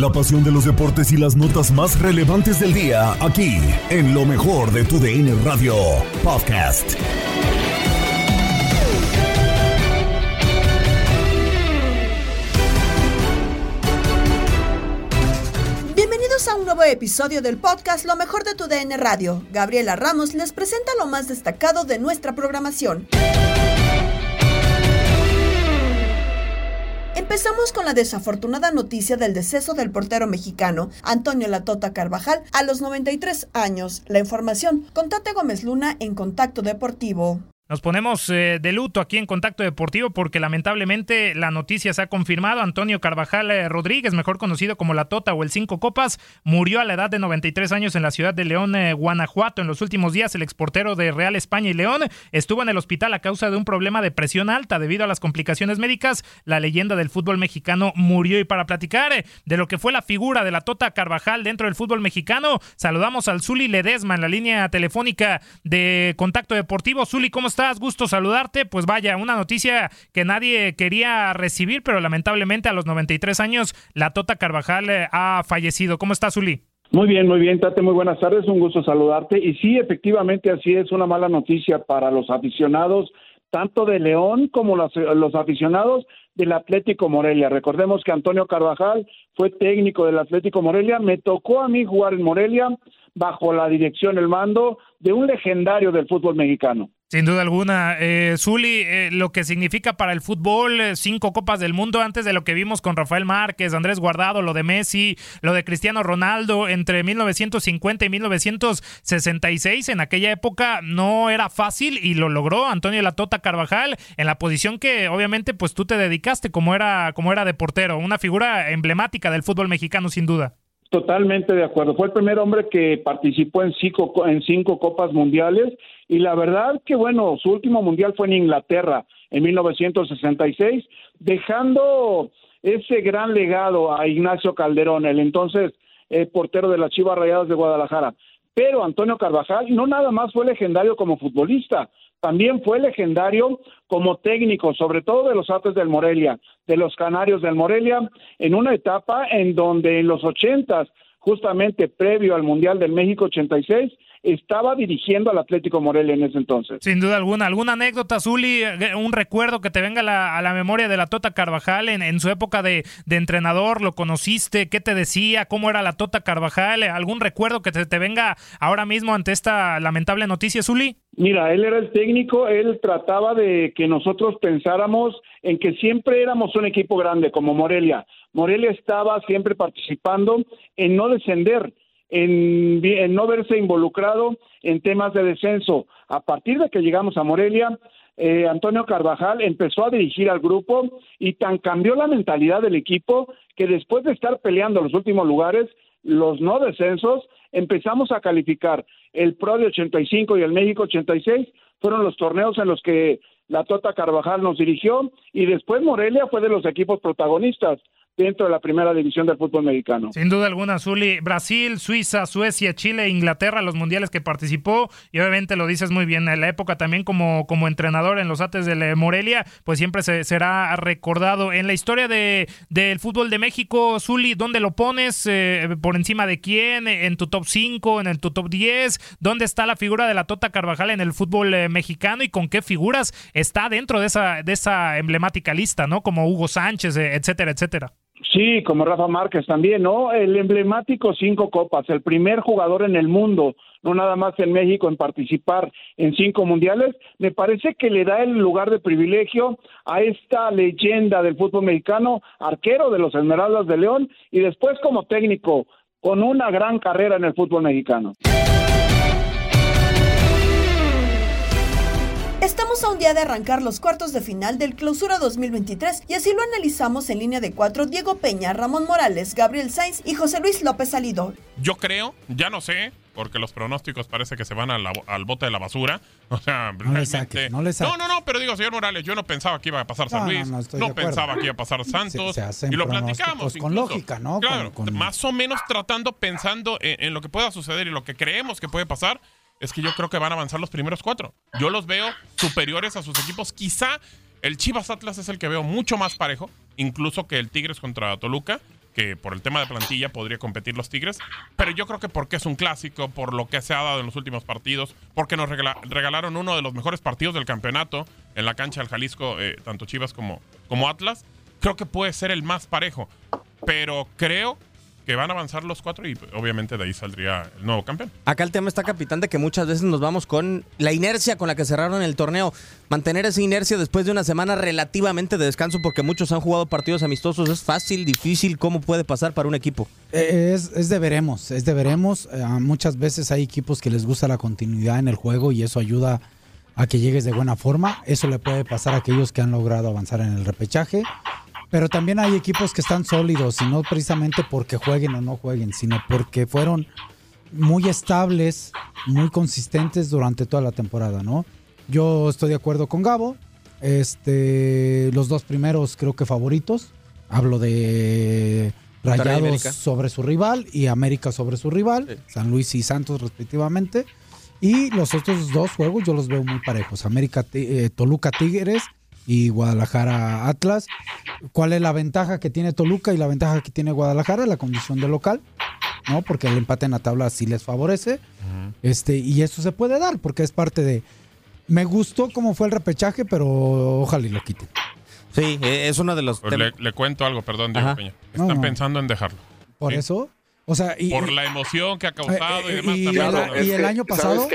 La pasión de los deportes y las notas más relevantes del día, aquí, en lo mejor de tu DN Radio Podcast. Bienvenidos a un nuevo episodio del podcast Lo mejor de tu DN Radio. Gabriela Ramos les presenta lo más destacado de nuestra programación. Empezamos con la desafortunada noticia del deceso del portero mexicano Antonio Latota Carvajal a los 93 años. La información con Tate Gómez Luna en Contacto Deportivo. Nos ponemos eh, de luto aquí en Contacto Deportivo porque lamentablemente la noticia se ha confirmado. Antonio Carvajal eh, Rodríguez, mejor conocido como La Tota o el Cinco Copas, murió a la edad de 93 años en la ciudad de León, eh, Guanajuato. En los últimos días, el exportero de Real España y León estuvo en el hospital a causa de un problema de presión alta debido a las complicaciones médicas. La leyenda del fútbol mexicano murió y para platicar de lo que fue la figura de La Tota Carvajal dentro del fútbol mexicano, saludamos al Zuli Ledesma en la línea telefónica de Contacto Deportivo. Zuli, ¿cómo estás? Gusto saludarte. Pues vaya, una noticia que nadie quería recibir, pero lamentablemente a los 93 años la Tota Carvajal eh, ha fallecido. ¿Cómo estás, Zuli? Muy bien, muy bien, Tate, muy buenas tardes, un gusto saludarte. Y sí, efectivamente, así es una mala noticia para los aficionados, tanto de León como los, los aficionados del Atlético Morelia. Recordemos que Antonio Carvajal fue técnico del Atlético Morelia, me tocó a mí jugar en Morelia bajo la dirección, el mando de un legendario del fútbol mexicano. Sin duda alguna. Eh, Zuli, eh, lo que significa para el fútbol, eh, cinco copas del mundo antes de lo que vimos con Rafael Márquez, Andrés Guardado, lo de Messi, lo de Cristiano Ronaldo, entre 1950 y 1966, en aquella época no era fácil y lo logró Antonio Latota Carvajal en la posición que obviamente pues tú te dedicaste como era, como era de portero, una figura emblemática del fútbol mexicano sin duda. Totalmente de acuerdo. Fue el primer hombre que participó en cinco, en cinco copas mundiales y la verdad que bueno, su último mundial fue en Inglaterra en 1966, dejando ese gran legado a Ignacio Calderón, el entonces eh, portero de las Chivas Rayadas de Guadalajara. Pero Antonio Carvajal no nada más fue legendario como futbolista, también fue legendario como técnico, sobre todo de los Ates del Morelia, de los Canarios del Morelia, en una etapa en donde en los ochentas, justamente previo al Mundial del México 86, estaba dirigiendo al Atlético Morelia en ese entonces. Sin duda alguna. ¿Alguna anécdota, Zuli? ¿Un recuerdo que te venga a la, a la memoria de la Tota Carvajal en, en su época de, de, entrenador? ¿Lo conociste? ¿Qué te decía? ¿Cómo era la Tota Carvajal? ¿Algún recuerdo que te, te venga ahora mismo ante esta lamentable noticia, Zuli? Mira, él era el técnico, él trataba de que nosotros pensáramos en que siempre éramos un equipo grande como Morelia. Morelia estaba siempre participando en no descender en, no verse involucrado en temas de descenso. A partir de que llegamos a Morelia, eh, Antonio Carvajal empezó a dirigir al grupo y tan cambió la mentalidad del equipo que después de estar peleando los últimos lugares, los no descensos, empezamos a calificar. El Pro de 85 y el México 86 fueron los torneos en los que la Tota Carvajal nos dirigió y después Morelia fue de los equipos protagonistas dentro de la primera división del fútbol mexicano. Sin duda alguna, Zuli. Brasil, Suiza, Suecia, Chile, Inglaterra, los mundiales que participó, y obviamente lo dices muy bien, en la época también como, como entrenador en los Ates de Morelia, pues siempre se, será recordado. En la historia de, del fútbol de México, Zuli, ¿dónde lo pones? Eh, ¿Por encima de quién? ¿En tu top 5? ¿En el tu top 10? ¿Dónde está la figura de la Tota Carvajal en el fútbol eh, mexicano y con qué figuras está dentro de esa, de esa emblemática lista, ¿no? Como Hugo Sánchez, eh, etcétera, etcétera. Sí, como Rafa Márquez también, ¿no? El emblemático cinco copas, el primer jugador en el mundo, no nada más en México, en participar en cinco mundiales, me parece que le da el lugar de privilegio a esta leyenda del fútbol mexicano, arquero de los Esmeraldas de León y después como técnico, con una gran carrera en el fútbol mexicano. Estamos a un día de arrancar los cuartos de final del Clausura 2023 y así lo analizamos en línea de cuatro Diego Peña, Ramón Morales, Gabriel Sainz y José Luis López Salido. Yo creo, ya no sé, porque los pronósticos parece que se van al bote de la basura. O sea, no realmente... no, no, no, pero digo, señor Morales, yo no pensaba que iba a pasar San Luis, no, pensaba que iba a pasar Santos, y lo platicamos. Con lógica, ¿no? Claro, más o menos tratando, pensando en lo que pueda suceder y lo que creemos que puede pasar es que yo creo que van a avanzar los primeros cuatro. Yo los veo superiores a sus equipos. Quizá el Chivas Atlas es el que veo mucho más parejo, incluso que el Tigres contra Toluca, que por el tema de plantilla podría competir los Tigres. Pero yo creo que porque es un clásico, por lo que se ha dado en los últimos partidos, porque nos regalaron uno de los mejores partidos del campeonato en la cancha del Jalisco, eh, tanto Chivas como, como Atlas, creo que puede ser el más parejo. Pero creo que van a avanzar los cuatro y obviamente de ahí saldría el nuevo campeón. Acá el tema está, capitán, de que muchas veces nos vamos con la inercia con la que cerraron el torneo. Mantener esa inercia después de una semana relativamente de descanso, porque muchos han jugado partidos amistosos, es fácil, difícil, ¿cómo puede pasar para un equipo? Eh, es, es de veremos, es de veremos. Eh, muchas veces hay equipos que les gusta la continuidad en el juego y eso ayuda a que llegues de buena forma. Eso le puede pasar a aquellos que han logrado avanzar en el repechaje. Pero también hay equipos que están sólidos y no precisamente porque jueguen o no jueguen, sino porque fueron muy estables, muy consistentes durante toda la temporada, ¿no? Yo estoy de acuerdo con Gabo. Este, los dos primeros creo que favoritos. Hablo de Rayados sobre su rival y América sobre su rival, San Luis y Santos respectivamente. Y los otros dos juegos yo los veo muy parejos. América eh, Toluca Tigres y Guadalajara Atlas. ¿Cuál es la ventaja que tiene Toluca y la ventaja que tiene Guadalajara? La condición de local, ¿no? Porque el empate en la tabla sí les favorece. Este, y eso se puede dar porque es parte de. Me gustó cómo fue el repechaje, pero ojalá y lo quiten. Sí, e, es uno de los. Pues le, cuento algo, perdón, Diego Peña. Están pensando en dejarlo. Por eso por la emoción que ha causado y, demás. Y, el, año pasado.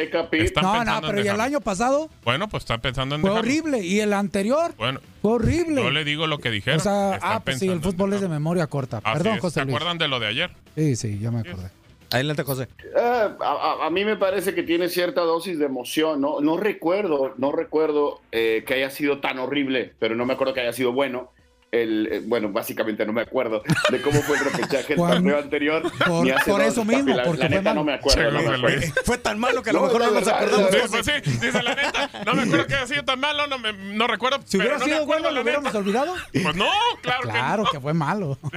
no, no, pero ¿y el año pasado? Bueno, pues están pensando en Fue horrible. ¿Y el anterior? Bueno. Fue horrible. Yo le digo lo que dijeron. O sea, ah, pues sí, el fútbol es de memoria corta. Perdón, José. ¿Se acuerdan de lo de ayer? Sí, sí, ya me acordé. Adelante, José. Eh, a, mí me parece que tiene cierta dosis de emoción, ¿no? No recuerdo, no recuerdo eh, que haya sido tan horrible, pero no me acuerdo que haya sido bueno el, eh, bueno, básicamente no me acuerdo de cómo fue el repechaje del torneo anterior. Por, eso mismo, porque la, neta no me acuerdo. Fue tan malo que a lo mejor no, nos acordamos. Sí, pues sí, dice la neta, no me acuerdo que haya sido tan malo, no, me, no recuerdo. Si hubiera sido bueno, ¿lo hubiéramos olvidado? Pues no, claro, claro que, fue malo.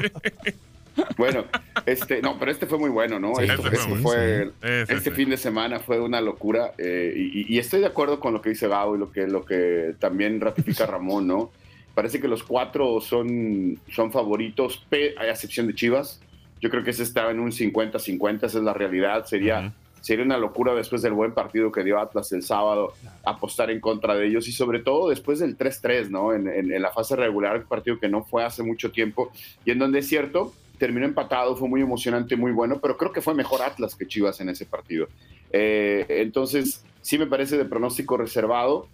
Bueno, este, no, pero este fue muy bueno, ¿no? este, fue, este fin de semana fue una locura eh, y, y, estoy de acuerdo con lo que dice Gabo y lo que, lo que también ratifica Ramón, ¿no? Parece que los cuatro son, son favoritos, a excepción de Chivas. Yo creo que ese estaba en un 50-50, esa es la realidad. Sería, sería una locura después del buen partido que dio Atlas el sábado apostar en contra de ellos y sobre todo después del 3-3, ¿no? En, en, la fase regular, un partido que no fue hace mucho tiempo y en donde es cierto, terminó empatado, fue muy emocionante, muy bueno, pero creo que fue mejor Atlas que Chivas en ese partido. Eh, entonces, sí me parece de pronóstico reservado.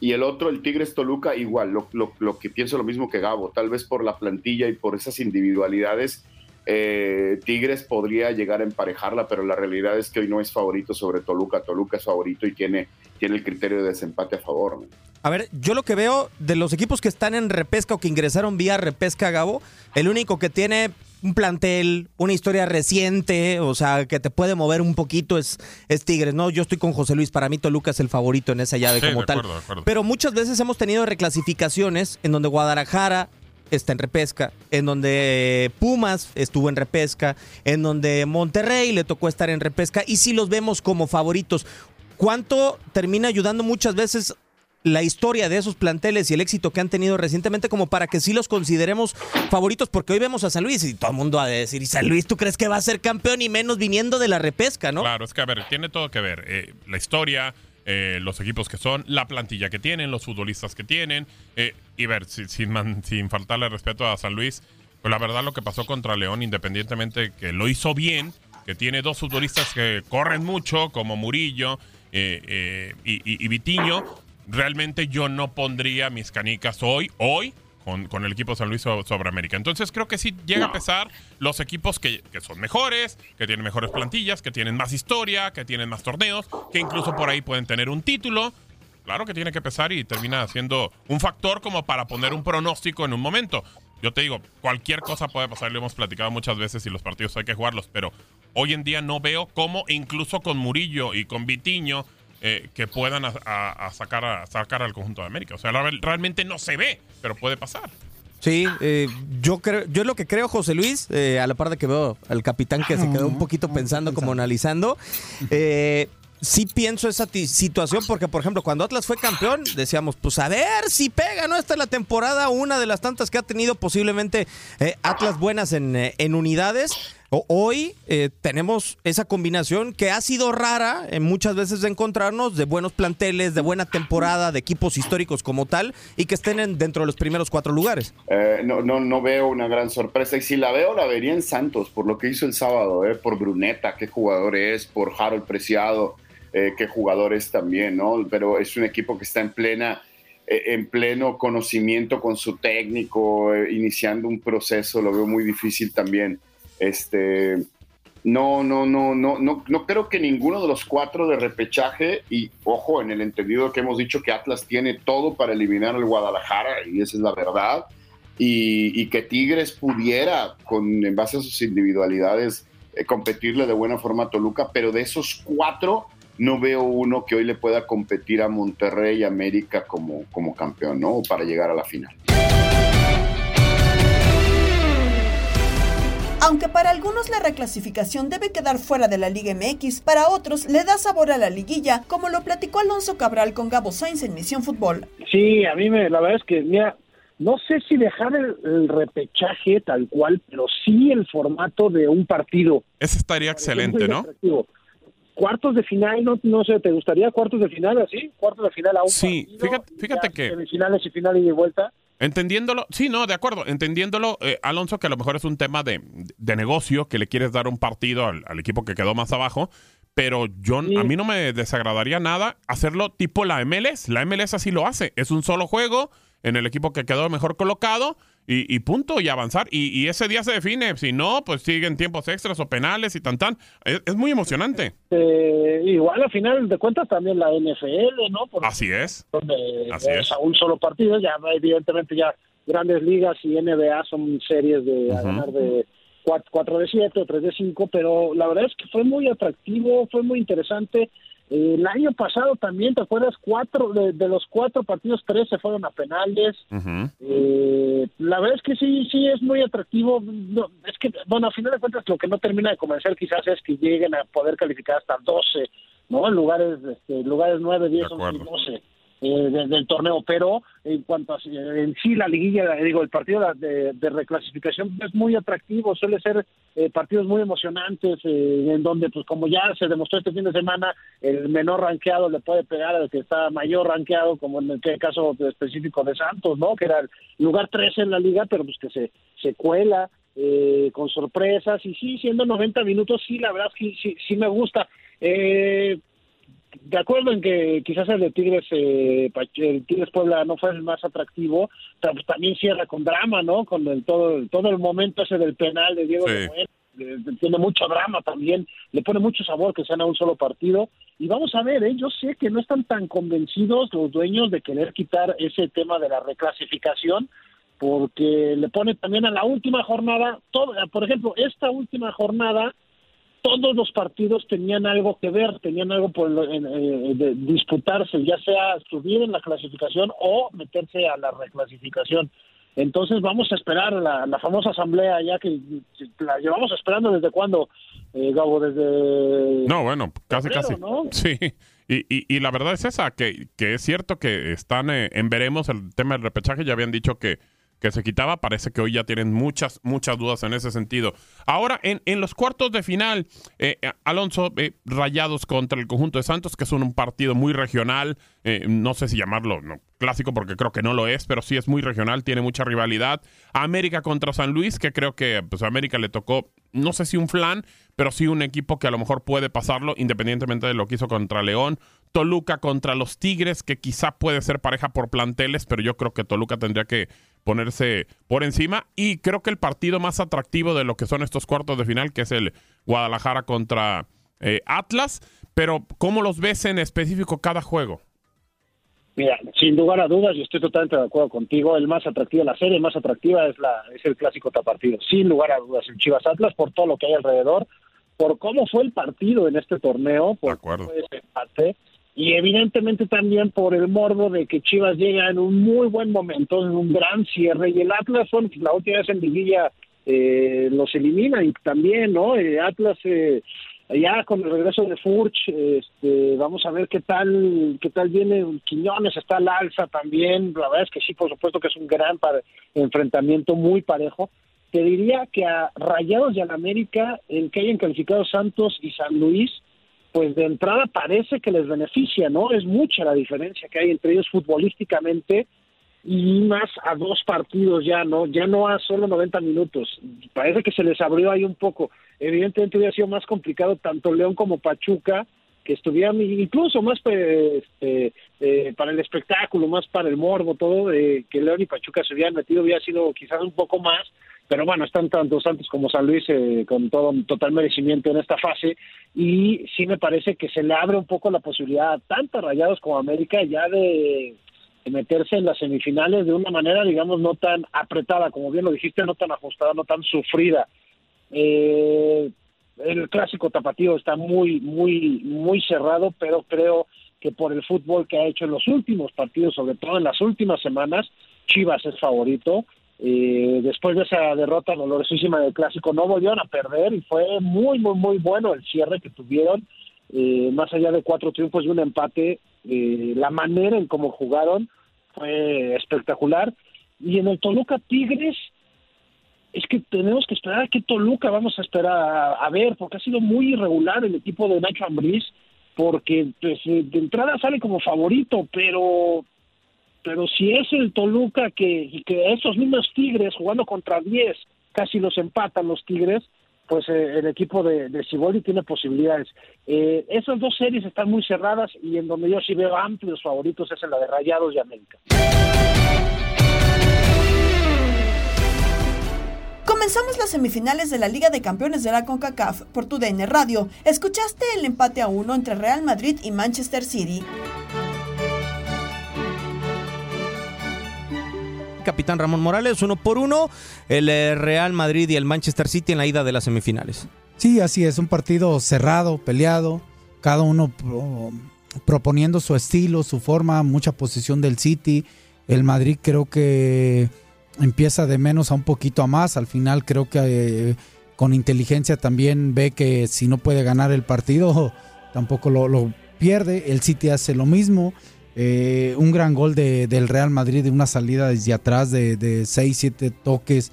Y el otro, el Tigres Toluca, igual, lo, lo, que pienso lo mismo que Gabo, tal vez por la plantilla y por esas individualidades, eh, Tigres podría llegar a emparejarla, pero la realidad es que hoy no es favorito sobre Toluca. Toluca es favorito y tiene, tiene el criterio de desempate a favor. A ver, yo lo que veo de los equipos que están en repesca o que ingresaron vía repesca, Gabo, el único que tiene un plantel, una historia reciente, o sea, que te puede mover un poquito es, es Tigres, ¿no? Yo estoy con José Luis, para mí Toluca es el favorito en esa llave como tal. Pero muchas veces hemos tenido reclasificaciones en donde Guadalajara está en repesca, en donde Pumas estuvo en repesca, en donde Monterrey le tocó estar en repesca, y si los vemos como favoritos, ¿cuánto termina ayudando muchas veces la historia de esos planteles y el éxito que han tenido recientemente como para que sí los consideremos favoritos, porque hoy vemos a San Luis y todo el mundo va a decir, ¿y San Luis tú crees que va a ser campeón y menos viniendo de la repesca, no? Claro, es que a ver, tiene todo que ver. Eh, la historia, eh, los equipos que son, la plantilla que tienen, los futbolistas que tienen, eh, y ver, sin, sin, sin faltarle respeto a San Luis, pues la verdad lo que pasó contra León, independientemente que lo hizo bien, que tiene dos futbolistas que corren mucho, como Murillo y, y, y Vitiño, realmente yo no pondría mis canicas hoy, hoy, con, con, el equipo San Luis sobre América. Entonces creo que sí llega a pesar los equipos que, que, son mejores, que tienen mejores plantillas, que tienen más historia, que tienen más torneos, que incluso por ahí pueden tener un título. Claro que tiene que pesar y termina siendo un factor como para poner un pronóstico en un momento. Yo te digo, cualquier cosa puede pasar, lo hemos platicado muchas veces y los partidos hay que jugarlos, pero hoy en día no veo cómo, incluso con Murillo y con Vitiño, eh, que puedan a, sacar, a sacar al conjunto de América. O sea, realmente no se ve, pero puede pasar. Sí, eh, yo creo, yo lo que creo, José Luis, eh, a la par de que veo al capitán que se quedó un poquito pensando, como analizando, sí pienso esa situación porque, por ejemplo, cuando Atlas fue campeón, decíamos, pues a ver si pega, ¿no? Esta es la temporada, una de las tantas que ha tenido posiblemente Atlas buenas en, en unidades Hoy eh, tenemos esa combinación que ha sido rara en muchas veces de encontrarnos de buenos planteles, de buena temporada, de equipos históricos como tal y que estén dentro de los primeros cuatro lugares. Eh, no, no, no veo una gran sorpresa y si la veo la vería en Santos por lo que hizo el sábado, eh, por Bruneta, qué jugador es, por Harold Preciado, qué jugador es también, ¿no? Pero es un equipo que está en plena en pleno conocimiento con su técnico, iniciando un proceso, lo veo muy difícil también. Este, no, no, no, no, no, no creo que ninguno de los cuatro de repechaje, y ojo, en el entendido que hemos dicho que Atlas tiene todo para eliminar al Guadalajara, y esa es la verdad, y, que Tigres pudiera, con, en base a sus individualidades, eh, competirle de buena forma a Toluca, pero de esos cuatro no veo uno que hoy le pueda competir a Monterrey y América como, como campeón, ¿no? Para llegar a la final. Aunque para algunos la reclasificación debe quedar fuera de la Liga MX, para otros le da sabor a la liguilla, como lo platicó Alonso Cabral con Gabo Sainz en Misión Fútbol. Sí, a mí me, la verdad es que, mira, no sé si dejar el, repechaje tal cual, pero sí el formato de un partido. Ese estaría excelente, ¿no? Cuartos de final, no, no sé, ¿te gustaría cuartos de final así? Cuartos de final a un sí, fíjate, fíjate que... Semifinales y final y de vuelta. Entendiéndolo, sí, no, de acuerdo, entendiéndolo, eh, Alonso, que a lo mejor es un tema de, negocio, que le quieres dar un partido al, equipo que quedó más abajo, pero yo, a mí no me desagradaría nada hacerlo tipo la MLS. La MLS así lo hace, es un solo juego en el equipo que quedó mejor colocado y, punto, y avanzar. Y, ese día se define. Si no, pues siguen tiempos extras o penales y tan tan. Es, muy emocionante. Eh, igual al final de cuentas también la NFL, ¿no? Así es. Así es. a un solo partido, ya evidentemente ya grandes ligas y NBA son series de ganar de 4, de 7 o 3 de 5, pero la verdad es que fue muy atractivo, fue muy interesante el año pasado también, ¿te acuerdas? Cuatro de, los cuatro partidos, tres se fueron a penales. Eh, la verdad es que sí, sí es muy atractivo. es que, bueno, a final de cuentas, lo que no termina de convencer quizás es que lleguen a poder calificar hasta 12, ¿no? En lugares, este, lugares 9, 10, 11 12 eh, del torneo, pero en cuanto a en sí la liguilla, digo, el partido de, reclasificación es muy atractivo, suele ser eh, partidos muy emocionantes, eh, en donde, pues como ya se demostró este fin de semana, el menor ranqueado le puede pegar al que está mayor ranqueado, como en el caso específico de Santos, ¿no? Que era el lugar 13 en la liga, pero pues que se, se cuela. Eh, con sorpresas y sí, siendo 90 minutos, sí, la verdad sí, sí, sí me gusta. Eh, de acuerdo en que quizás el de Tigres, eh, el Tigres Puebla no fue el más atractivo, pero pues también cierra con drama, ¿no? Con el, todo, todo el momento ese del penal de Diego tiene mucho drama también, le pone mucho sabor que sean a un solo partido. Y vamos a ver, ¿eh? yo sé que no están tan convencidos los dueños de querer quitar ese tema de la reclasificación, porque le pone también a la última jornada, todo, por ejemplo, esta última jornada todos los partidos tenían algo que ver, tenían algo por eh, de disputarse, ya sea subir en la clasificación o meterse a la reclasificación. Entonces vamos a esperar la, famosa asamblea ya que la llevamos esperando desde cuándo, eh, Gabo, desde... No, bueno, casi, casi. Sí, y, y, la verdad es esa, que, que es cierto que están eh, en veremos el tema del repechaje, ya habían dicho que que se quitaba. Parece que hoy ya tienen muchas, muchas dudas en ese sentido. Ahora, en, en los cuartos de final, eh, eh, Alonso, eh, rayados contra el conjunto de Santos, que es un, partido muy regional, no sé si llamarlo clásico porque creo que no lo es, pero sí es muy regional, tiene mucha rivalidad. América contra San Luis, que creo que pues, a América le tocó, no sé si un flan, pero sí un equipo que a lo mejor puede pasarlo, independientemente de lo que hizo contra León. Toluca contra los Tigres, que quizá puede ser pareja por planteles, pero yo creo que Toluca tendría que ponerse por encima. Y creo que el partido más atractivo de lo que son estos cuartos de final, que es el Guadalajara contra eh, Atlas. Pero, ¿cómo los ves en específico cada juego? Mira, sin lugar a dudas, y estoy totalmente de acuerdo contigo, el más atractivo, la serie más atractiva es la es el clásico tapartido, sin lugar a dudas, el Chivas Atlas por todo lo que hay alrededor, por cómo fue el partido en este torneo, por ese empate, y evidentemente también por el morbo de que Chivas llega en un muy buen momento, en un gran cierre, y el Atlas, son la última vez en Liguilla eh, los elimina, y también, ¿no? Eh, Atlas... Eh, ya con el regreso de Furch, este, vamos a ver qué tal, qué tal viene Quiñones, está al alza también, la verdad es que sí, por supuesto que es un gran enfrentamiento muy parejo. Te diría que a Rayados y al América, el que hayan calificado Santos y San Luis, pues de entrada parece que les beneficia, ¿no? Es mucha la diferencia que hay entre ellos futbolísticamente y más a dos partidos ya, ¿no? Ya no a solo 90 minutos. Parece que se les abrió ahí un poco. Evidentemente hubiera sido más complicado tanto León como Pachuca, que estuvieran incluso más este, eh, para el espectáculo, más para el morbo, todo, eh, que León y Pachuca se hubieran metido, hubiera sido quizás un poco más, pero bueno, están tanto Santos como San Luis eh, con todo total merecimiento en esta fase y sí me parece que se le abre un poco la posibilidad tanto Rayados como América ya de meterse en las semifinales de una manera, digamos, no tan apretada, como bien lo dijiste, no tan ajustada, no tan sufrida. Eh, el clásico tapatío está muy, muy, muy cerrado, pero creo que por el fútbol que ha hecho en los últimos partidos, sobre todo en las últimas semanas, Chivas es favorito. Eh, después de esa derrota dolorosísima del clásico, no volvieron a perder y fue muy, muy, muy bueno el cierre que tuvieron. Más allá de cuatro triunfos y un empate, la manera en cómo jugaron fue espectacular. Y en el Toluca Tigres, es que tenemos que esperar a qué Toluca vamos a esperar a, ver, porque ha sido muy irregular el equipo de Nacho Ambriz, porque pues, de entrada sale como favorito, pero pero si es el Toluca que, que esos mismos Tigres jugando contra 10 casi los empatan los Tigres, pues eh, el equipo de, de tiene posibilidades. Eh, esas dos series están muy cerradas y en donde yo sí veo amplios favoritos es en la de Rayados y América. Comenzamos las semifinales de la Liga de Campeones de la CONCACAF por tu DN Radio. ¿Escuchaste el empate a uno entre Real Madrid y Manchester City? Capitán Ramón Morales, uno por uno, el eh, Real Madrid y el Manchester City en la ida de las semifinales. Sí, así es, un partido cerrado, peleado, cada uno proponiendo su estilo, su forma, mucha posición del City. El Madrid creo que empieza de menos a un poquito a más, al final creo que eh, con inteligencia también ve que si no puede ganar el partido, tampoco lo, lo pierde, el City hace lo mismo eh, un gran gol de, del Real Madrid de una salida desde atrás de 6, 7 toques.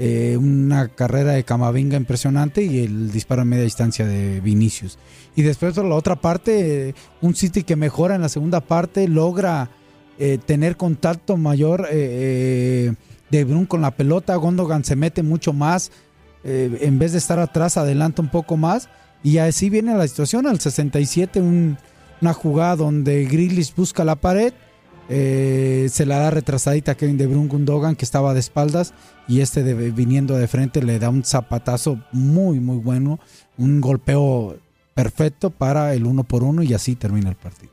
Eh, una carrera de Camavinga impresionante y el disparo a media distancia de Vinicius. Y después la otra parte, un City que mejora en la segunda parte, logra eh, tener contacto mayor de Brun con la pelota, Gondogan se mete mucho más, en vez de estar atrás, adelanta un poco más. Y así viene la situación, al 67 un una jugada donde Grillis busca la pared, eh, se la da retrasadita a Kevin De Bruyne Gundogan que estaba de espaldas y este viniendo de frente le da un zapatazo muy muy bueno, un golpeo perfecto para el uno por uno y así termina el partido.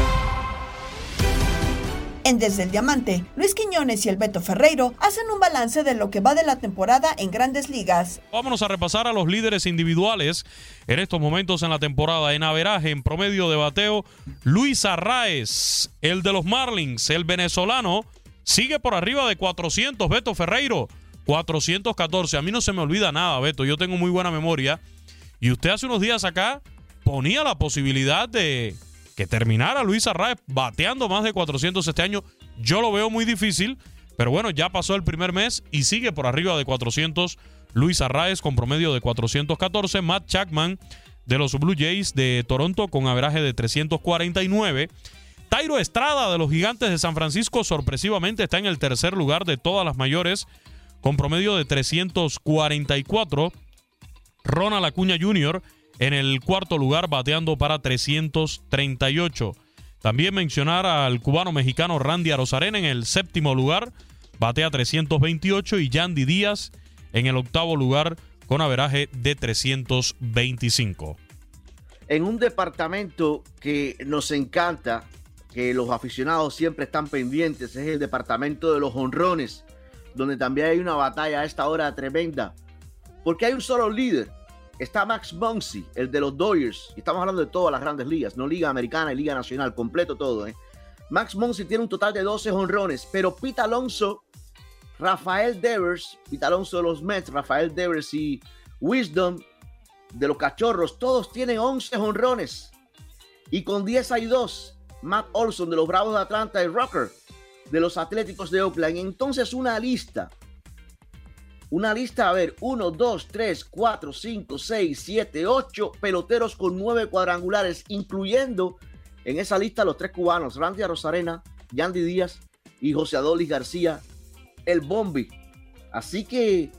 En Desde el Diamante, Luis Quiñones y el Beto Ferreiro hacen un balance de lo que va de la temporada en grandes ligas. Vámonos a repasar a los líderes individuales en estos momentos en la temporada. En averaje, en promedio de bateo, Luis Arraez, el de los Marlins, el venezolano, sigue por arriba de 400. Beto Ferreiro, 414. A mí no se me olvida nada, Beto. Yo tengo muy buena memoria. Y usted hace unos días acá ponía la posibilidad de que terminara Luis Arraez bateando más de 400 este año, yo lo veo muy difícil, pero bueno, ya pasó el primer mes y sigue por arriba de 400 Luis Arraez con promedio de 414, Matt Chapman de los Blue Jays de Toronto con averaje de 349. Tairo Estrada de los Gigantes de San Francisco sorpresivamente está en el tercer lugar de todas las mayores con promedio de 344. Ronald Acuña Jr en el cuarto lugar bateando para 338. También mencionar al cubano mexicano Randy Arozarena en el séptimo lugar, batea 328 y Yandy Díaz en el octavo lugar con averaje de 325. En un departamento que nos encanta, que los aficionados siempre están pendientes, es el departamento de los honrones, donde también hay una batalla a esta hora tremenda, porque hay un solo líder Está Max Muncy, el de los Dodgers. Y estamos hablando de todas las grandes ligas, no Liga Americana y Liga Nacional, completo todo. ¿eh? Max Muncy tiene un total de 12 honrones, pero Pete Alonso, Rafael Devers, Pete Alonso de los Mets, Rafael Devers y Wisdom de los Cachorros, todos tienen 11 honrones. Y con 10 hay 2. Matt Olson de los Bravos de Atlanta y Rocker de los Atléticos de Oakland. Entonces una lista una lista, a ver, 1, 2, 3, 4, 5, 6, 7, 8 peloteros con 9 cuadrangulares, incluyendo en esa lista los tres cubanos, Randy Rosarena, Yandy Díaz y José Adolis García, el Bombi. Así que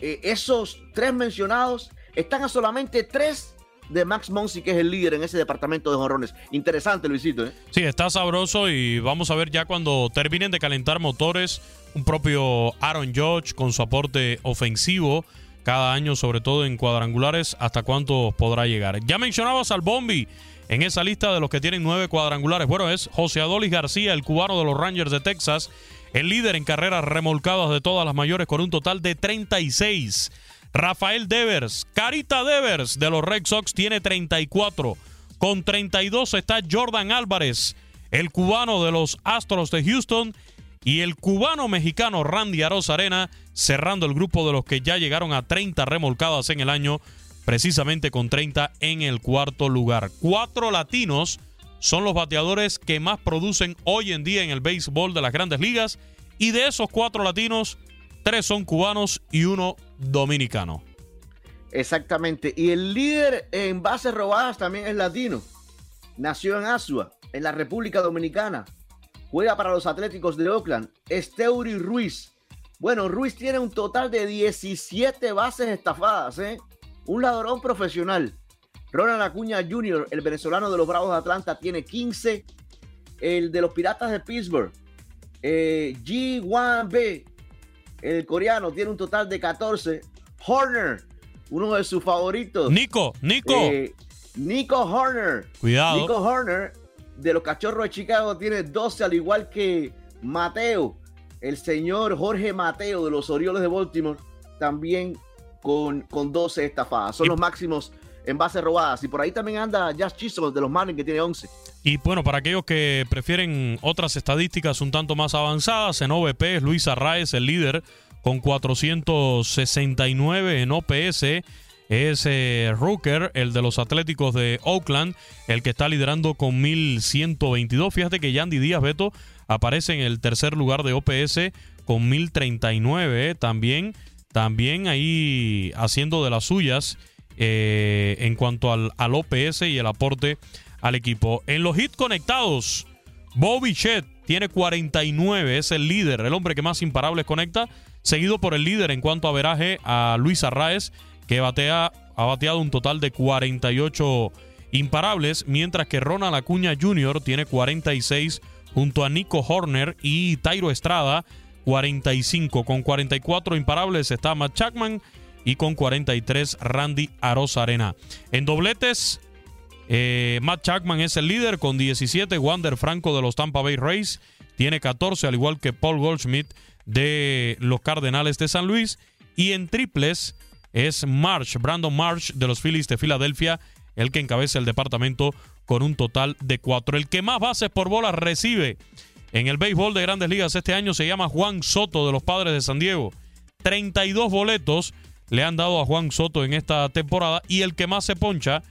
eh, esos tres mencionados están a solamente tres de Max Monsi, que es el líder en ese departamento de jorrones. Interesante, Luisito. ¿eh? Sí, está sabroso y vamos a ver ya cuando terminen de calentar motores un propio Aaron Judge con su aporte ofensivo cada año, sobre todo en cuadrangulares, hasta cuánto podrá llegar. Ya mencionabas al Bombi en esa lista de los que tienen nueve cuadrangulares. Bueno, es José Adolis García, el cubano de los Rangers de Texas, el líder en carreras remolcadas de todas las mayores con un total de 36. Rafael Devers, Carita Devers de los Red Sox tiene 34. Con 32 está Jordan Álvarez, el cubano de los Astros de Houston y el cubano mexicano Randy Arena cerrando el grupo de los que ya llegaron a 30 remolcadas en el año, precisamente con 30 en el cuarto lugar. Cuatro latinos son los bateadores que más producen hoy en día en el béisbol de las grandes ligas y de esos cuatro latinos, tres son cubanos y uno dominicano. Exactamente. Y el líder en bases robadas también es latino. Nació en Asua, en la República Dominicana. Juega para los Atléticos de Oakland. Esteuri Ruiz. Bueno, Ruiz tiene un total de 17 bases estafadas, ¿eh? Un ladrón profesional. Ronald Acuña Jr., el venezolano de los Bravos de Atlanta, tiene 15. El de los Piratas de Pittsburgh, eh, G1B, el coreano, tiene un total de 14. Horner, uno de sus favoritos. Nico, Nico. Eh, Nico Horner. Cuidado. Nico Horner de los Cachorros de Chicago tiene 12, al igual que Mateo, el señor Jorge Mateo de los Orioles de Baltimore, también con, con 12 estafadas. Son los máximos en bases robadas. Y por ahí también anda Jazz Chisholm de los Marlins, que tiene 11. Y bueno, para aquellos que prefieren otras estadísticas un tanto más avanzadas, en OVP es Luis Arraez el líder con 469 en OPS. es eh, Rooker, el de los Atléticos de Oakland, el que está liderando con 1122. Fíjate que Yandy Díaz Beto aparece en el tercer lugar de OPS con 1039. eh, También, también ahí haciendo de las suyas eh, en cuanto al, al OPS y el aporte al equipo. En los hits conectados, Bobby Chet tiene 49, es el líder, el hombre que más imparables conecta, seguido por el líder en cuanto a veraje a Luis Arraez, que batea, ha bateado un total de 48 imparables, mientras que Ronald Acuña Jr. tiene 46 junto a Nico Horner y Tairo Estrada 45. Con 44 imparables está Matt Chapman y con 43 Randy Arozarena. En dobletes, eh, Matt Chapman es el líder con 17. Wander Franco de los Tampa Bay Rays tiene 14, al igual que Paul Goldschmidt de los Cardenales de San Luis. Y en triples es Marsh, Brandon Marsh de los Phillies de Filadelfia, el que encabeza el departamento con un total de 4. El que más bases por bola recibe en el béisbol de grandes ligas este año se llama Juan Soto de los Padres de San Diego. 32 boletos le han dado a Juan Soto en esta temporada y el que más se poncha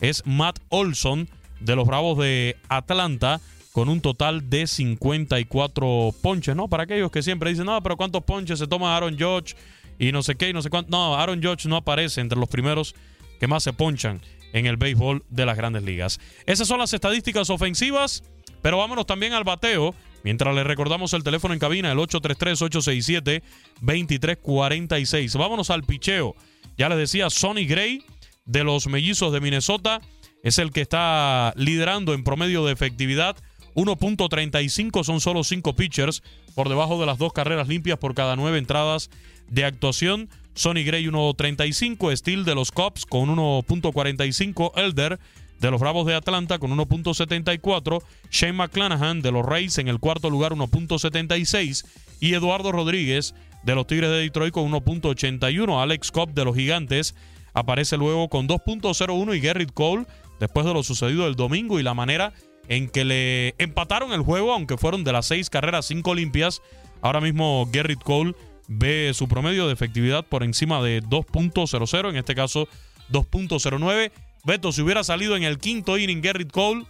es Matt Olson de los Bravos de Atlanta con un total de 54 ponches, ¿no? Para aquellos que siempre dicen, no, pero ¿cuántos ponches se toma Aaron Judge y no sé qué y no sé cuánto? No, Aaron Judge no aparece entre los primeros que más se ponchan en el béisbol de las grandes ligas. Esas son las estadísticas ofensivas, pero vámonos también al bateo. Mientras le recordamos el teléfono en cabina, el 833-867-2346. Vámonos al picheo. Ya les decía, Sonny Gray de los Mellizos de Minnesota es el que está liderando en promedio de efectividad. 1.35 son solo 5 pitchers por debajo de las dos carreras limpias por cada 9 entradas de actuación. Sonny Gray 1.35, Steel de los Cubs con 1.45, Elder de los Bravos de Atlanta con 1.74, Shane McClanahan de los Rays en el cuarto lugar 1.76 y Eduardo Rodríguez de los Tigres de Detroit con 1.81. Alex Cobb de los Gigantes aparece luego con 2.01 y Garrett Cole después de lo sucedido el domingo y la manera en que le empataron el juego, aunque fueron de las seis carreras, cinco limpias. Ahora mismo Garrett Cole ve su promedio de efectividad por encima de 2.00, en este caso 2.09. Beto, si hubiera salido en el quinto inning Garrett Cole,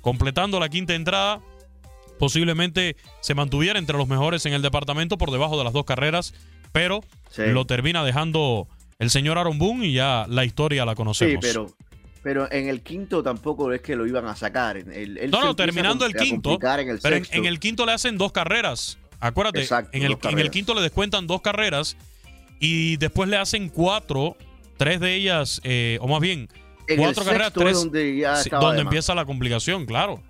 completando la quinta entrada, posiblemente se mantuviera entre los mejores en el departamento por debajo de las dos carreras, pero Sí. lo termina dejando el señor Aaron Boone y ya la historia la Sí, conocemos. pero, pero en el quinto tampoco es que lo iban a sacar. No, no, terminando el quinto, en el pero en, el quinto le hacen dos carreras. Acuérdate, Exacto, en, el, en quinto le descuentan dos carreras y después le hacen cuatro, tres de ellas, eh, o más bien, En cuatro el carreras, sexto es tres, donde ya sí, estaba donde de más. empieza la complicación, claro.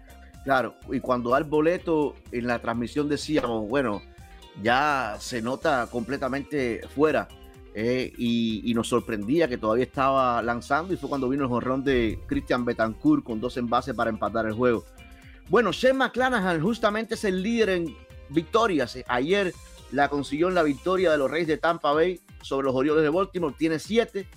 Claro, y cuando da el boleto en la transmisión decíamos, bueno, ya se nota completamente fuera. eh, y, y nos sorprendía que todavía estaba lanzando y fue cuando vino el jonrón de Christian Betancourt con dos envases para empatar el juego. Bueno, Shane McClanahan justamente es el líder en victorias. Ayer la consiguió en la victoria de los Reyes de Tampa Bay sobre los Orioles de Baltimore, tiene siete.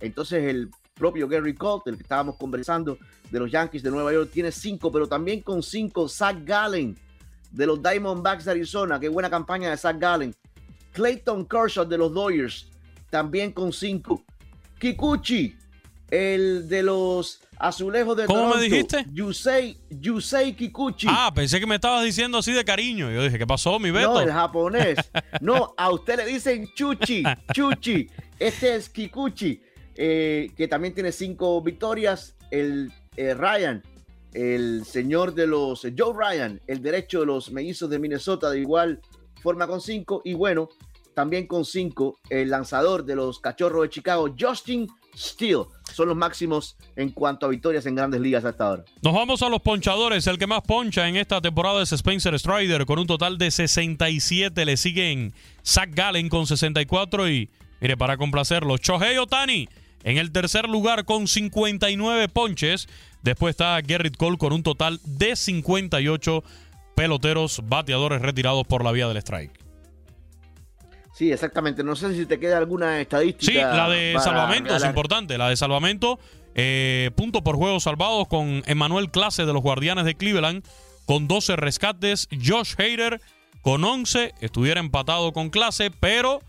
Entonces el propio Gary Colt, el que estábamos conversando de los Yankees de Nueva York, tiene cinco, pero también con cinco Zach Gallen de los Diamondbacks de Arizona. Qué buena campaña de Zach Gallen. Clayton Kershaw de los Dodgers, también con cinco. Kikuchi, el de los Azulejos de ¿Cómo me Toronto. dijiste? Yusei, Yusei Kikuchi. Ah, pensé que me estabas diciendo así de cariño. Yo dije, ¿qué pasó, mi Beto? No, el japonés. No, a usted le dicen Chuchi, Chuchi. Este es Kikuchi, eh, que también tiene cinco victorias. El eh, Ryan, el señor de los eh, Joe Ryan, el derecho de los mellizos de Minnesota, de igual forma con cinco. Y bueno, también con cinco, el lanzador de los cachorros de Chicago, Justin Steele. Son los máximos en cuanto a victorias en grandes ligas hasta ahora. Nos vamos a los ponchadores. El que más poncha en esta temporada es Spencer Strider con un total de 67. Le siguen Zach Gallen con 64 y, mire, para complacerlo, Shohei Otani en el tercer lugar con 59 ponches. Después está Garrett Cole con un total de 58 peloteros bateadores retirados por la vía del strike. Sí, exactamente. No sé si te queda alguna estadística. Sí, la de para salvamento es importante. La de salvamento, eh, punto por juego salvados con Emanuel Clase de los Guardianes de Cleveland con 12 rescates. Josh Hader con 11. Estuviera empatado con Clase, pero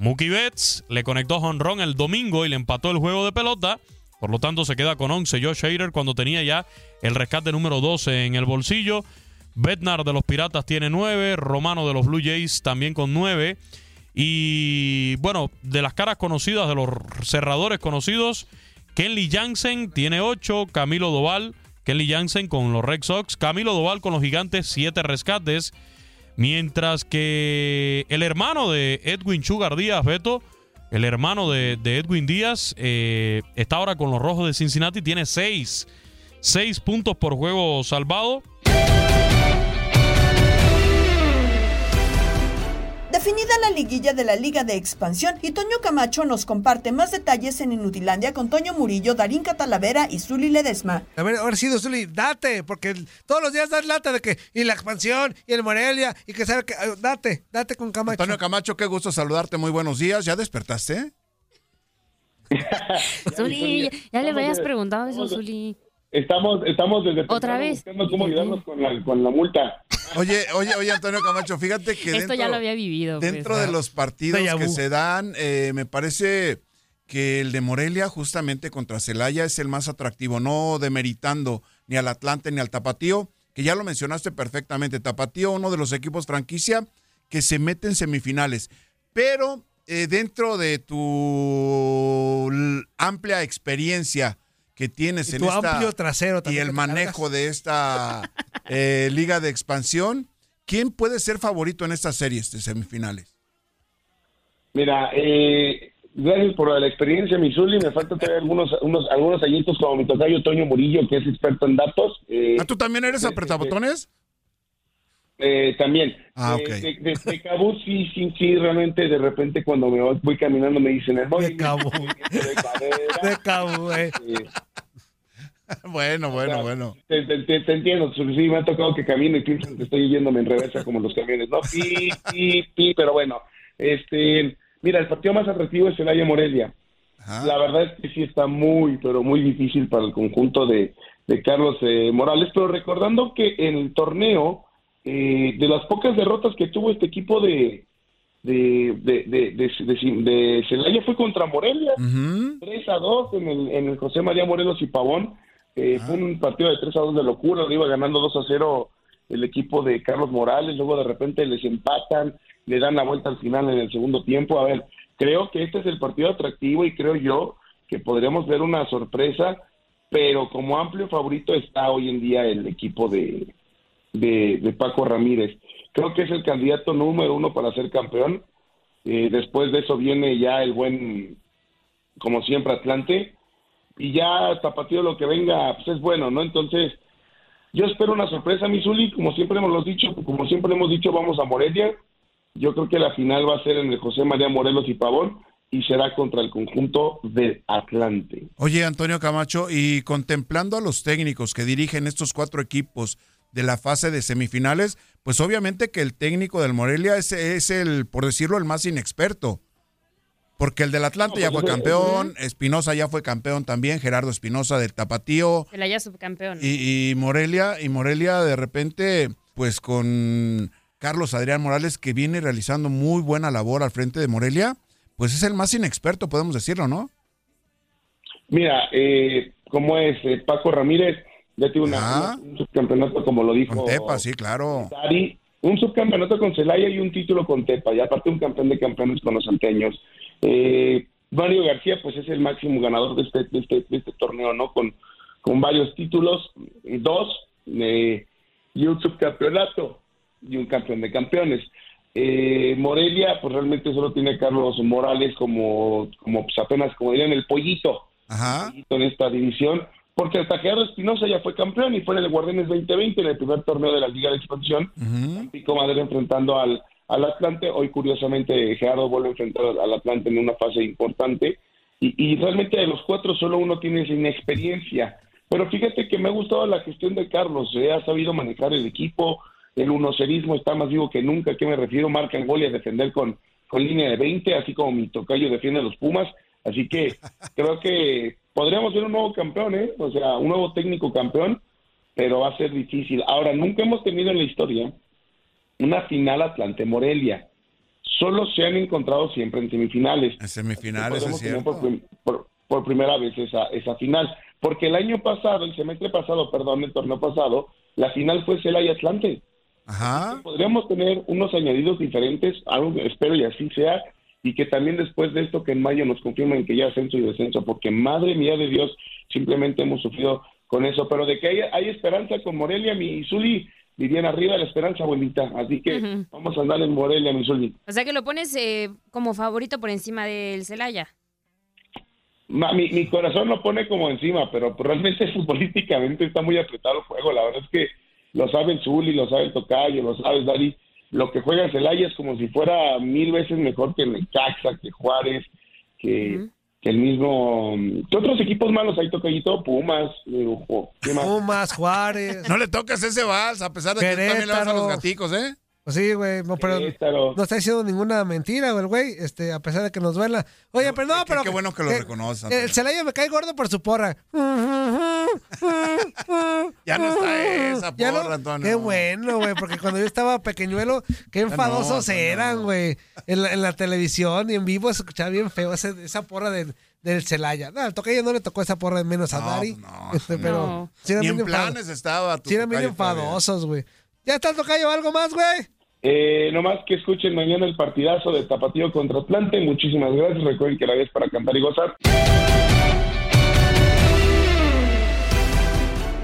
Mookie Betts le conectó honrón el domingo y le empató el juego de pelota. Por lo tanto, se queda con 11 Josh Hader cuando tenía ya el rescate número 12 en el bolsillo. Bednar de los Piratas tiene 9. Romano de los Blue Jays también con 9. Y bueno, de las caras conocidas, de los cerradores conocidos, Kenley Jansen tiene 8. Camilo Doval, Kenley Jansen con los Red Sox. Camilo Doval con los Gigantes, 7 rescates. Mientras que el hermano de Edwin Sugar Díaz, Beto, el hermano de, Edwin Díaz, eh, está ahora con los Rojos de Cincinnati, tiene 6. 6 puntos por juego salvado. Definida la liguilla de la Liga de Expansión y Toño Camacho nos comparte más detalles en Inutilandia con Toño Murillo, Darín Catalavera y Zuli Ledesma. A ver, ahora sí, Zuli, date, porque todos los días das lata de que y la expansión y el Morelia y que sabe que date, date con Camacho. Antonio Camacho, qué gusto saludarte, muy buenos días. ¿Ya despertaste? Zuli, ya le habías preguntado eso, Zuli. Estamos, estamos desde otra vez buscando cómo ayudarnos con la, con la multa. Oye, oye, oye, Antonio Camacho, fíjate que esto dentro, ya lo había vivido. pues. dentro de los partidos que se dan, eh, me parece que el de Morelia, justamente contra Celaya, es el más atractivo, no demeritando ni al Atlante ni al Tapatío, que ya lo mencionaste perfectamente. Tapatío, uno de los equipos franquicia que se mete en semifinales. Pero eh, dentro de tu amplia experiencia que tienes Y en tu esta amplio trasero y el manejo de esta eh, liga de expansión, ¿quién puede ser favorito en estas series de semifinales? Mira, eh, gracias por la experiencia, Misuli. Me falta traer algunos, unos, algunos añitos como mi tocayo Toño Murillo, que es experto en datos. Eh, ¿Ah, tú también eres apretabotones? Eh, también. Ah, Eh, ok. de, de- de Cabo, sí, sí, sí, realmente de repente cuando me voy, voy caminando me dicen el De Cabo. De Cabo, eh. bueno, bueno, bueno. Te, te- entiendo, sí, me ha tocado que camino y piensan que estoy yéndome en reversa como los camiones, ¿no? Sí, sí, sí, pero bueno, este, mira, el partido más atractivo es Celaya Morelia. La verdad es que sí está muy, pero muy difícil para el conjunto de, de Carlos eh, Morales, pero recordando que en el torneo, eh, de las pocas derrotas que tuvo este equipo de de, de, de, de, de- de Celaya fue contra Morelia, 3 a 2 en el, en el José María Morelos y Pavón. Eh, Fue un partido de 3 a 2 de locura, lo iba ganando 2 a 0 el equipo de Carlos Morales, luego de repente les empatan, le dan la vuelta al final en el segundo tiempo. A ver, creo que este es el partido atractivo y creo yo que podríamos ver una sorpresa, pero como amplio favorito está hoy en día el equipo de, de, de Paco Ramírez. Creo que es el candidato número uno para ser campeón. Eh, después de eso viene ya el buen, como siempre, Atlante. Y ya Tapatío lo que venga, pues es bueno, ¿no? Entonces, yo espero una sorpresa, Misuli. Como siempre hemos dicho, como siempre hemos dicho, vamos a Morelia. Yo creo que la final va a ser en el José María Morelos y Pavón y será contra el conjunto de Atlante. Oye, Antonio Camacho, y contemplando a los técnicos que dirigen estos cuatro equipos de la fase de semifinales, pues obviamente que el técnico del Morelia es, es el, por decirlo, el más inexperto. Porque el del Atlante ya fue campeón, Espinosa ya fue campeón también, Gerardo Espinosa del Tapatío, Celaya subcampeón. y, y Morelia, y Morelia de repente, pues con Carlos Adrián Morales, que viene realizando muy buena labor al frente de Morelia, pues es el más inexperto, podemos decirlo, ¿no? Mira, eh, como es eh, Paco Ramírez, ya tiene una, un subcampeonato, como lo dijo Con Tepa, sí, claro. Dari, un subcampeonato con Celaya y un título con Tepa, y aparte un campeón de campeones con los santeños. Eh, Mario García, pues es el máximo ganador de este, de este, de este torneo, ¿no? Con, con varios títulos, dos, eh, y un subcampeonato, y un campeón de campeones. Eh, Morelia, pues realmente solo tiene a Carlos Morales como, como pues apenas, como dirían, el pollito. En esta división, porque hasta Gerardo Espinosa ya fue campeón y fue en el Guardianes 2020, en el primer torneo de la Liga de Expansión, Pico Madero enfrentando al, al Atlante. Hoy, curiosamente, Gerardo vuelve a enfrentar al- Atlante en una fase importante. Y, y realmente de los cuatro solo uno tiene esa inexperiencia. Pero fíjate que me ha gustado la gestión de Carlos. eh, Ha sabido manejar el equipo. El unocerismo está más vivo que nunca. ¿A qué me refiero? Marca el gol y a defender con, con línea de 20, así como mi tocayo defiende a los Pumas. Así que creo que podríamos ver un nuevo campeón, ¿eh? O sea, un nuevo técnico campeón, pero va a ser difícil. Ahora, nunca hemos tenido en la historia una final Atlante-Morelia. solo se han encontrado siempre en semifinales. En semifinales, es cierto. Por, por, primera vez esa, esa final. Porque el año pasado, el semestre pasado, perdón, el torneo pasado, la final fue Celaya Atlante. Ajá. Podríamos tener unos añadidos diferentes, algo espero y así sea, y que también después de esto que en mayo nos confirmen que ya ascenso y descenso, porque madre mía de Dios, simplemente hemos sufrido con eso, pero de que hay, hay esperanza con Morelia, mi Zuli, vivían arriba de la esperanza, abuelita, así que vamos a andar en Morelia, mi Zuli. O sea que lo pones eh, como favorito por encima del Celaya. Mi, mi, corazón lo pone como encima, pero realmente futbolísticamente está muy apretado el juego. La verdad es que lo sabe el Zuli, lo sabe el Tocayo, lo sabe Dari. Lo que juega Celaya es como si fuera mil veces mejor que Necaxa, que Juárez, que, que el mismo. ¿Qué otros equipos malos hay, Tocayito? Pumas, Pumas, Juárez. No le tocas ese vals, a pesar de que también le vas a los gaticos, ¿eh? Pues sí, güey, no, pero no está diciendo ninguna mentira, güey, este, a pesar de que nos duela. Oye, pero no, pero... Qué bueno que lo eh, El Celaya me cae gordo por su porra. ya no está esa porra, Antonio. Qué bueno, güey, porque cuando yo estaba pequeñuelo, qué enfadosos eran, güey. En, la, en la televisión y en vivo se escuchaba bien feo esa porra del del Celaya. No, al tocayo no le tocó esa porra de menos a Dari. No, este, pero Sí eran Ni en planes estaba. sí eran bien enfadosos, güey. ¿Ya está el tocayo algo más, güey? Eh, nomás que escuchen mañana el partidazo de Tapatío contra Atlante. Muchísimas gracias. Recuerden que la vida es para cantar y gozar.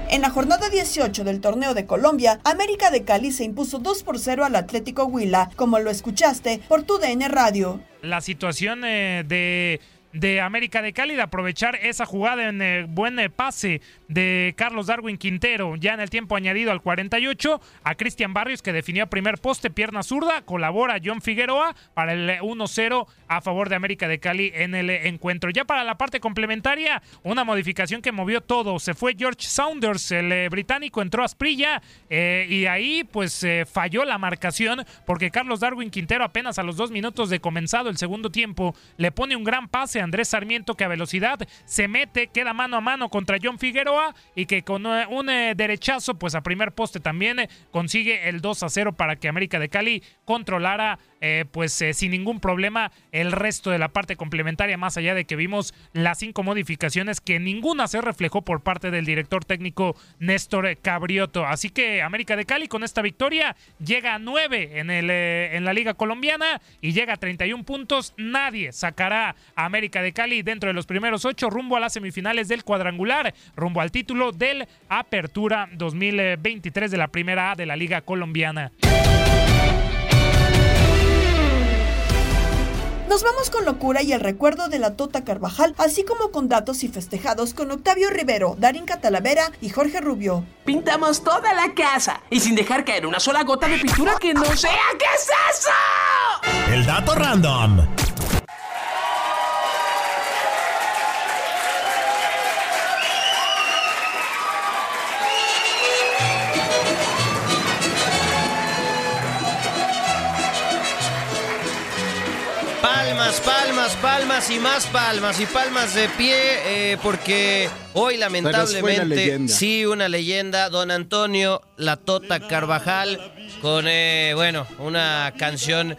En la jornada 18 del torneo de Colombia, América de Cali se impuso 2 por 0 al Atlético Huila, como lo escuchaste por tu DN Radio. La situación eh, de de América de Cali de aprovechar esa jugada en el buen eh, pase de Carlos Darwin Quintero ya en el tiempo añadido al 48 a Cristian Barrios que definió primer poste pierna zurda colabora John Figueroa para el 1-0 a favor de América de Cali en el encuentro. Ya para la parte complementaria una modificación que movió todo se fue George Saunders el eh, británico entró a Asprilla eh, y ahí pues falló la marcación porque Carlos Darwin Quintero apenas a los dos minutos de comenzado el segundo tiempo le pone un gran pase a Andrés Sarmiento que a velocidad se mete, queda mano a mano contra John Figueroa y que con eh, un eh, derechazo, pues a primer poste también eh, consigue el 2 a 0 para que América de Cali controlara pues sin ningún problema el resto de la parte complementaria, más allá de que vimos las cinco modificaciones que ninguna se reflejó por parte del director técnico Néstor Cabrioto. Así que América de Cali con esta victoria llega a nueve en, el, en la Liga Colombiana y llega a 31 puntos. Nadie sacará a América de Cali dentro de los primeros ocho rumbo a las semifinales del cuadrangular, rumbo al título del Apertura 2023 de la primera A de la Liga Colombiana. Nos vamos con locura y el recuerdo de la Tota Carvajal, así como con datos y festejados con Octavio Rivero, Darín Catalavera y Jorge Rubio. Pintamos toda la casa y sin dejar caer una sola gota de pintura que no sea. ¿Qué es eso? El dato random. Palmas, palmas, palmas y más palmas y palmas de pie, eh, porque hoy lamentablemente, sí, una leyenda, don Antonio La Tota Carvajal, con, eh, bueno, una canción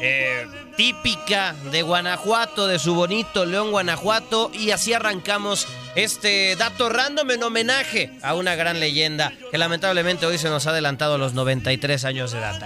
eh, típica de Guanajuato, de su bonito León Guanajuato, y así arrancamos este dato random en homenaje a una gran leyenda que lamentablemente hoy se nos ha adelantado a los 93 años de edad,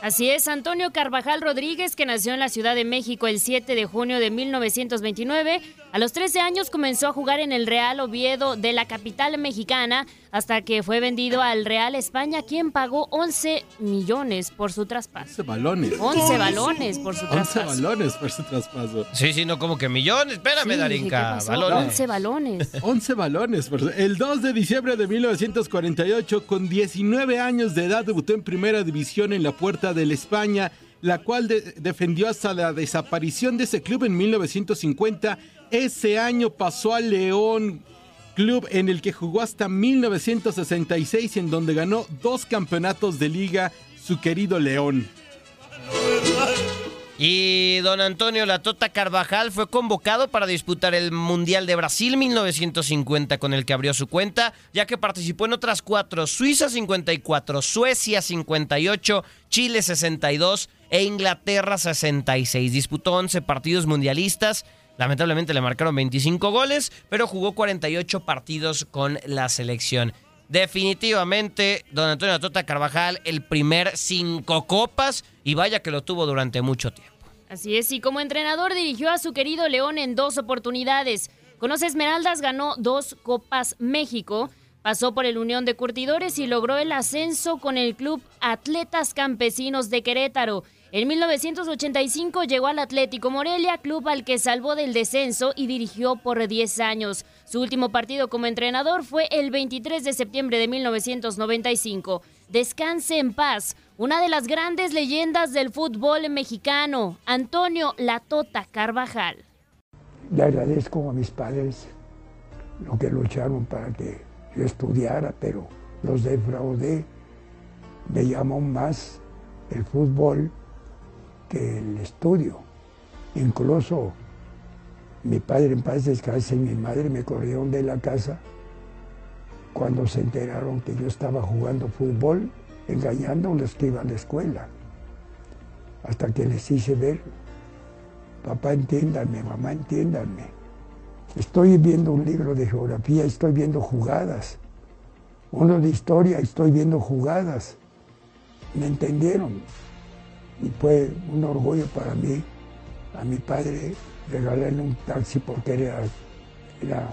Así es, Antonio Carvajal Rodríguez, que nació en la Ciudad de México el 7 de junio de 1929, a los 13 años comenzó a jugar en el Real Oviedo de la capital mexicana hasta que fue vendido al Real España, quien pagó 11 millones por su traspaso. 11 balones. 11 balones por su traspaso. 11 balones por su traspaso. Sí, sí, no como que millones. Espérame, Darinka. Balones. 11 balones. 11 balones. El 2 de diciembre de 1948, con 19 años de edad, debutó en primera división en la Puerta del España, la cual defendió hasta la desaparición de ese club en 1950. Ese año pasó a León club en el que jugó hasta 1966, en donde ganó dos campeonatos de liga, su querido León. Y don Antonio Latota Carvajal fue convocado para disputar el Mundial de Brasil 1950 con el que abrió su cuenta, ya que participó en otras cuatro, Suiza 54, Suecia 58, Chile 62 e Inglaterra 66. Disputó 11 partidos mundialistas. Lamentablemente le marcaron 25 goles, pero jugó 48 partidos con la selección. Definitivamente, don Antonio Tota Carvajal, el primer cinco copas, y vaya que lo tuvo durante mucho tiempo. Así es, y como entrenador dirigió a su querido León en dos oportunidades. Conoce Esmeraldas ganó dos Copas México, pasó por el Unión de Curtidores y logró el ascenso con el club Atletas Campesinos de Querétaro. En 1985 llegó al Atlético Morelia, club al que salvó del descenso y dirigió por 10 años. Su último partido como entrenador fue el 23 de septiembre de 1995. Descanse en paz, una de las grandes leyendas del fútbol mexicano, Antonio Latota Carvajal. Le agradezco a mis padres lo que lucharon para que yo estudiara, pero los defraudé. Me llamó más el fútbol que el estudio. Incluso mi padre en paz descanse y mi madre me corrieron de la casa cuando se enteraron que yo estaba jugando fútbol, engañando a los que iban a la escuela. Hasta que les hice ver, papá entiéndanme, mamá entiéndanme. Estoy viendo un libro de geografía, estoy viendo jugadas. Uno de historia, estoy viendo jugadas. ¿Me entendieron? Y fue un orgullo para mí a mi padre regalarle un taxi porque era, era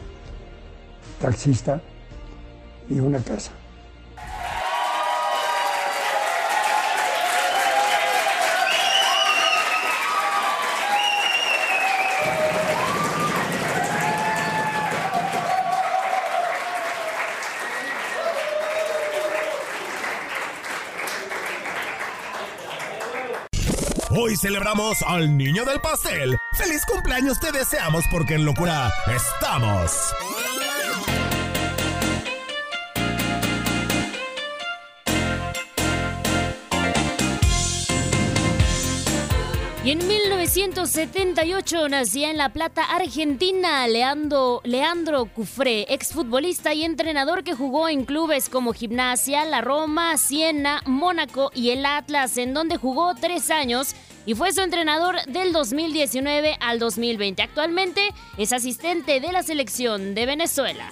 taxista y una casa. Hoy celebramos al niño del pastel. ¡Feliz cumpleaños te deseamos porque en locura estamos! Y en 1978 nacía en La Plata, Argentina, Leandro, Leandro Cufré, exfutbolista y entrenador que jugó en clubes como Gimnasia, La Roma, Siena, Mónaco y el Atlas, en donde jugó tres años y fue su entrenador del 2019 al 2020. Actualmente es asistente de la selección de Venezuela.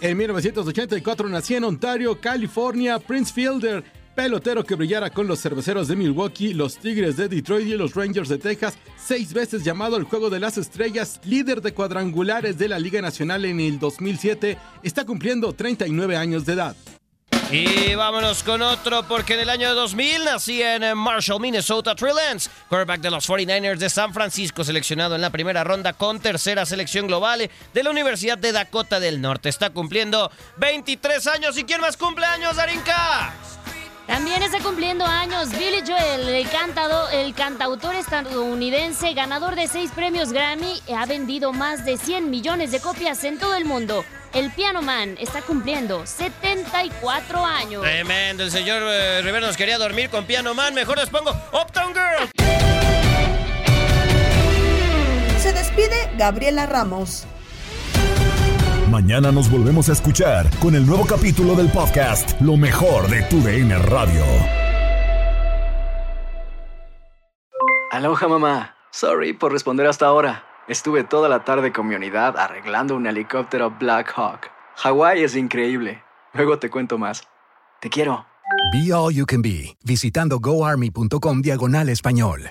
En 1984 nació en Ontario, California, Prince Fielder, pelotero que brillara con los cerveceros de Milwaukee, los Tigres de Detroit y los Rangers de Texas, seis veces llamado al Juego de las Estrellas, líder de cuadrangulares de la Liga Nacional en el 2007, está cumpliendo 39 años de edad. Y vámonos con otro, porque en el año 2000 nacía en Marshall, Minnesota, Trey quarterback de los 49ers de San Francisco, seleccionado en la primera ronda con tercera selección global de la Universidad de Dakota del Norte. Está cumpliendo 23 años. ¿Y quién más cumple años, Darinka? También está cumpliendo años Billy Joel, el, el cantautor estadounidense, ganador de seis premios Grammy, ha vendido más de 100 millones de copias en todo el mundo. El Piano Man está cumpliendo 74 años. Tremendo, el señor eh, Rivera nos quería dormir con Piano Man. Mejor les pongo Uptown Girl. Se despide Gabriela Ramos. Mañana nos volvemos a escuchar con el nuevo capítulo del podcast Lo mejor de tu DN Radio. Aloha mamá. Sorry por responder hasta ahora. Estuve toda la tarde con mi unidad arreglando un helicóptero Black Hawk. Hawái es increíble. Luego te cuento más. Te quiero. Be All You Can Be, visitando goarmy.com diagonal español.